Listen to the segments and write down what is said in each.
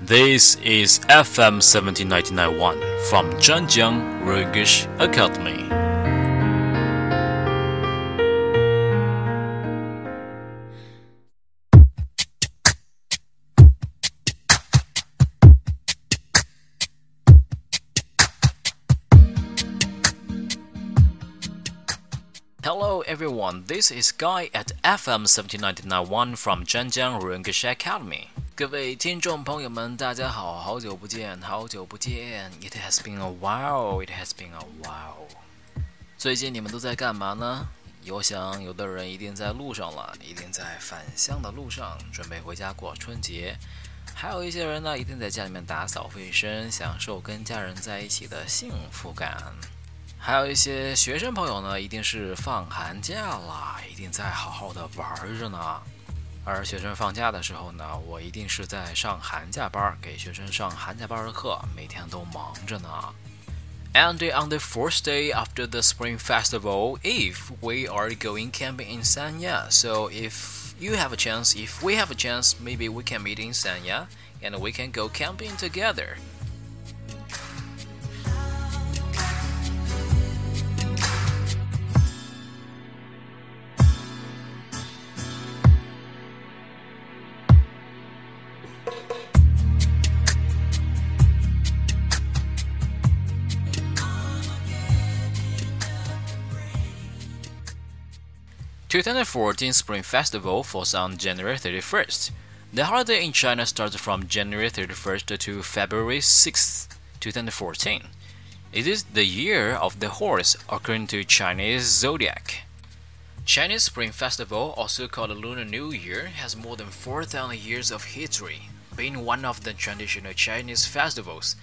This is FM 17991 from Zhanjiang Rengish Academy. Hello everyone, this is Guy at FM 17991 from Zhanjiang Rengish Academy. 各位听众朋友们，大家好，好久不见，好久不见。It has been a while, it has been a while。最近你们都在干嘛呢？我想有的人一定在路上了，一定在返乡的路上，准备回家过春节。还有一些人呢，一定在家里面打扫卫生，享受跟家人在一起的幸福感。还有一些学生朋友呢，一定是放寒假了，一定在好好的玩着呢。而学生放假的时候呢，我一定是在上寒假班，给学生上寒假班的课，每天都忙着呢。And on the fourth day after the Spring Festival, if we are going camping in Sanya, so if you have a chance, if we have a chance, maybe we can meet in Sanya and we can go camping together. 2014 Spring Festival falls on January 31st. The holiday in China starts from January 31st to February 6th, 2014. It is the year of the horse according to Chinese zodiac. Chinese Spring Festival, also called Lunar New Year, has more than 4,000 years of history, being one of the traditional Chinese festivals.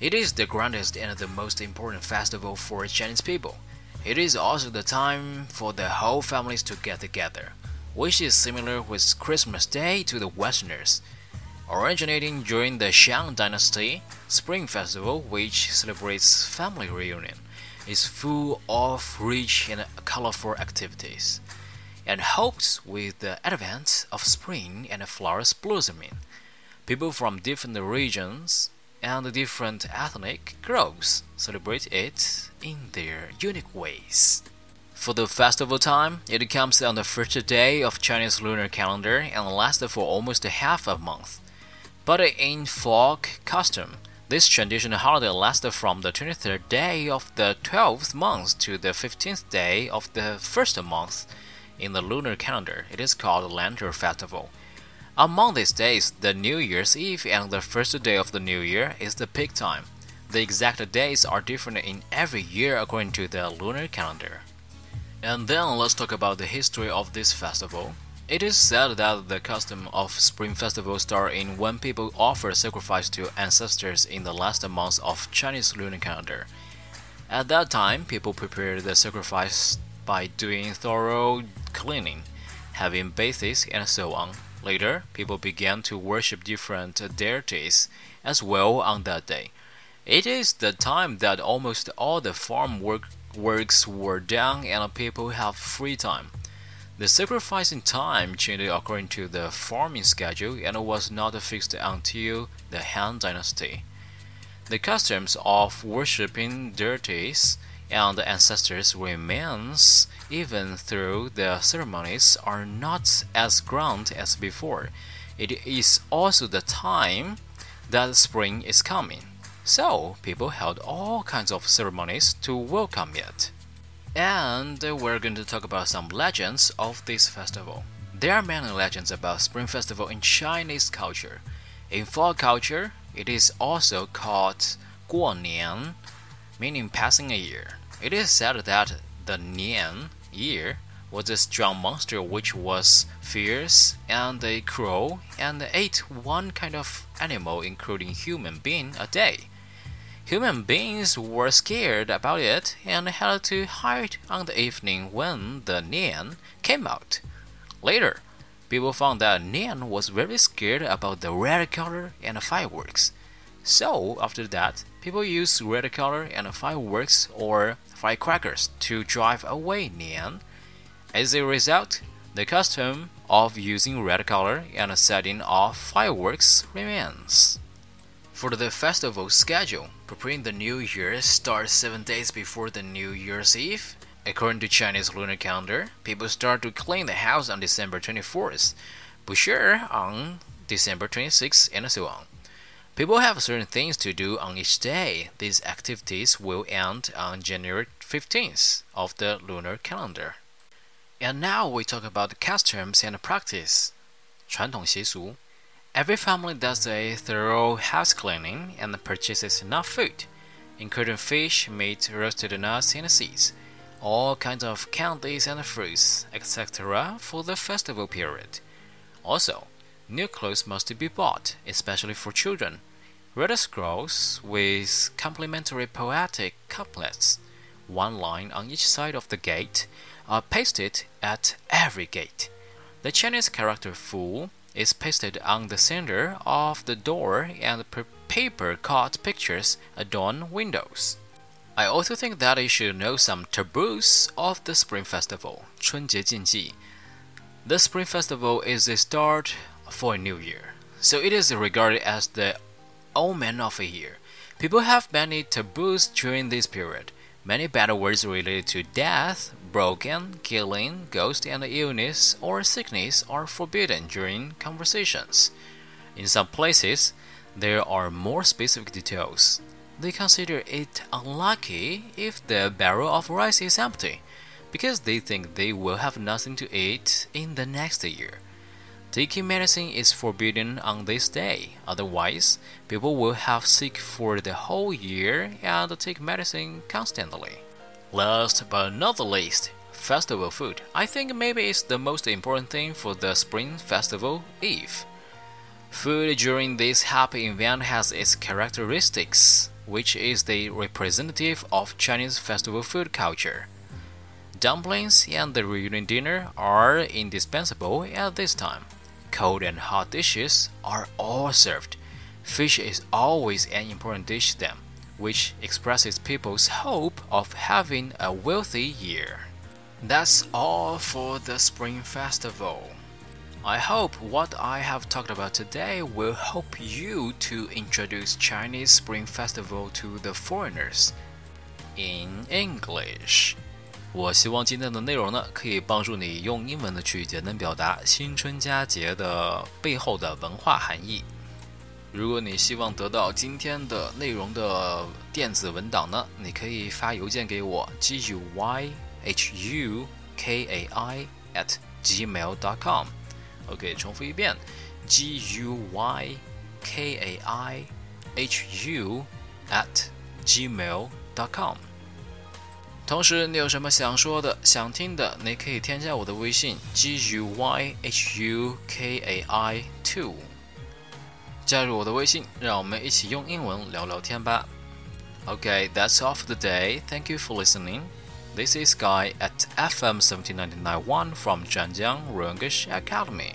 It is the grandest and the most important festival for Chinese people. It is also the time for the whole families to get together, which is similar with Christmas Day to the Westerners. Originating during the Shang Dynasty, Spring Festival, which celebrates family reunion, is full of rich and colorful activities, and hopes with the advent of spring and flowers blossoming. People from different regions and the different ethnic groups celebrate it in their unique ways. For the festival time, it comes on the first day of Chinese lunar calendar and lasts for almost half a month. But in folk custom, this traditional holiday lasts from the 23rd day of the 12th month to the 15th day of the first month in the lunar calendar. It is called Lantern Festival. Among these days, the New Year's Eve and the first day of the New Year is the peak time. The exact days are different in every year according to the lunar calendar. And then let's talk about the history of this festival. It is said that the custom of Spring Festival started in when people offer sacrifice to ancestors in the last month of Chinese lunar calendar. At that time, people prepared the sacrifice by doing thorough cleaning, having baths, and so on. Later, people began to worship different uh, deities as well on that day. It is the time that almost all the farm work works were done and people have free time. The sacrificing time changed according to the farming schedule and was not fixed until the Han Dynasty. The customs of worshipping deities and the ancestors remains even though the ceremonies are not as grand as before. It is also the time that spring is coming. So people held all kinds of ceremonies to welcome it. And we're going to talk about some legends of this festival. There are many legends about Spring Festival in Chinese culture. In folk culture, it is also called 过年, meaning passing a year. It is said that the Nian year was a strong monster which was fierce and a cruel and ate one kind of animal including human being a day. Human beings were scared about it and had to hide on the evening when the Nian came out. Later, people found that Nian was very scared about the red color and fireworks. So after that, people use red color and fireworks or firecrackers to drive away Nian. As a result, the custom of using red color and setting off fireworks remains. For the festival schedule, preparing the New Year starts seven days before the New Year's Eve. According to Chinese lunar calendar, people start to clean the house on December 24th, Bushir on December 26th, and so on. People have certain things to do on each day. These activities will end on January 15th of the lunar calendar. And now we talk about the customs and practice. 传统习俗 Every family does a thorough house cleaning and purchases enough food, including fish, meat, roasted nuts, and seeds, all kinds of candies and fruits, etc., for the festival period. Also, New clothes must be bought, especially for children. Red scrolls with complimentary poetic couplets, one line on each side of the gate, are pasted at every gate. The Chinese character fu is pasted on the center of the door and paper cut pictures adorn windows. I also think that you should know some taboos of the Spring Festival, 春节禁忌. The Spring Festival is the start for a new year, so it is regarded as the omen of a year. People have many taboos during this period. Many bad words related to death, broken, killing, ghost, and illness or sickness are forbidden during conversations. In some places, there are more specific details. They consider it unlucky if the barrel of rice is empty, because they think they will have nothing to eat in the next year. Taking medicine is forbidden on this day, otherwise, people will have sick for the whole year and take medicine constantly. Last but not the least, festival food. I think maybe it's the most important thing for the Spring Festival Eve. Food during this happy event has its characteristics, which is the representative of Chinese festival food culture. Dumplings and the reunion dinner are indispensable at this time. Cold and hot dishes are all served. Fish is always an important dish to them, which expresses people's hope of having a wealthy year. That's all for the Spring Festival. I hope what I have talked about today will help you to introduce Chinese Spring Festival to the foreigners in English. 我希望今天的内容呢，可以帮助你用英文的去简单表达新春佳节的背后的文化含义。如果你希望得到今天的内容的电子文档呢，你可以发邮件给我，g u y h u k a i at gmail dot com。OK，重复一遍，g u y k a i h u at gmail dot com。同时，你有什么想说的、想听的，你可以添加我的微信 g u y h u k a i two，加入我的微信，让我们一起用英文聊聊天吧。Okay, that's all for today. Thank you for listening. This is Guy at FM 17991 from Zhanjiang Royal English Academy.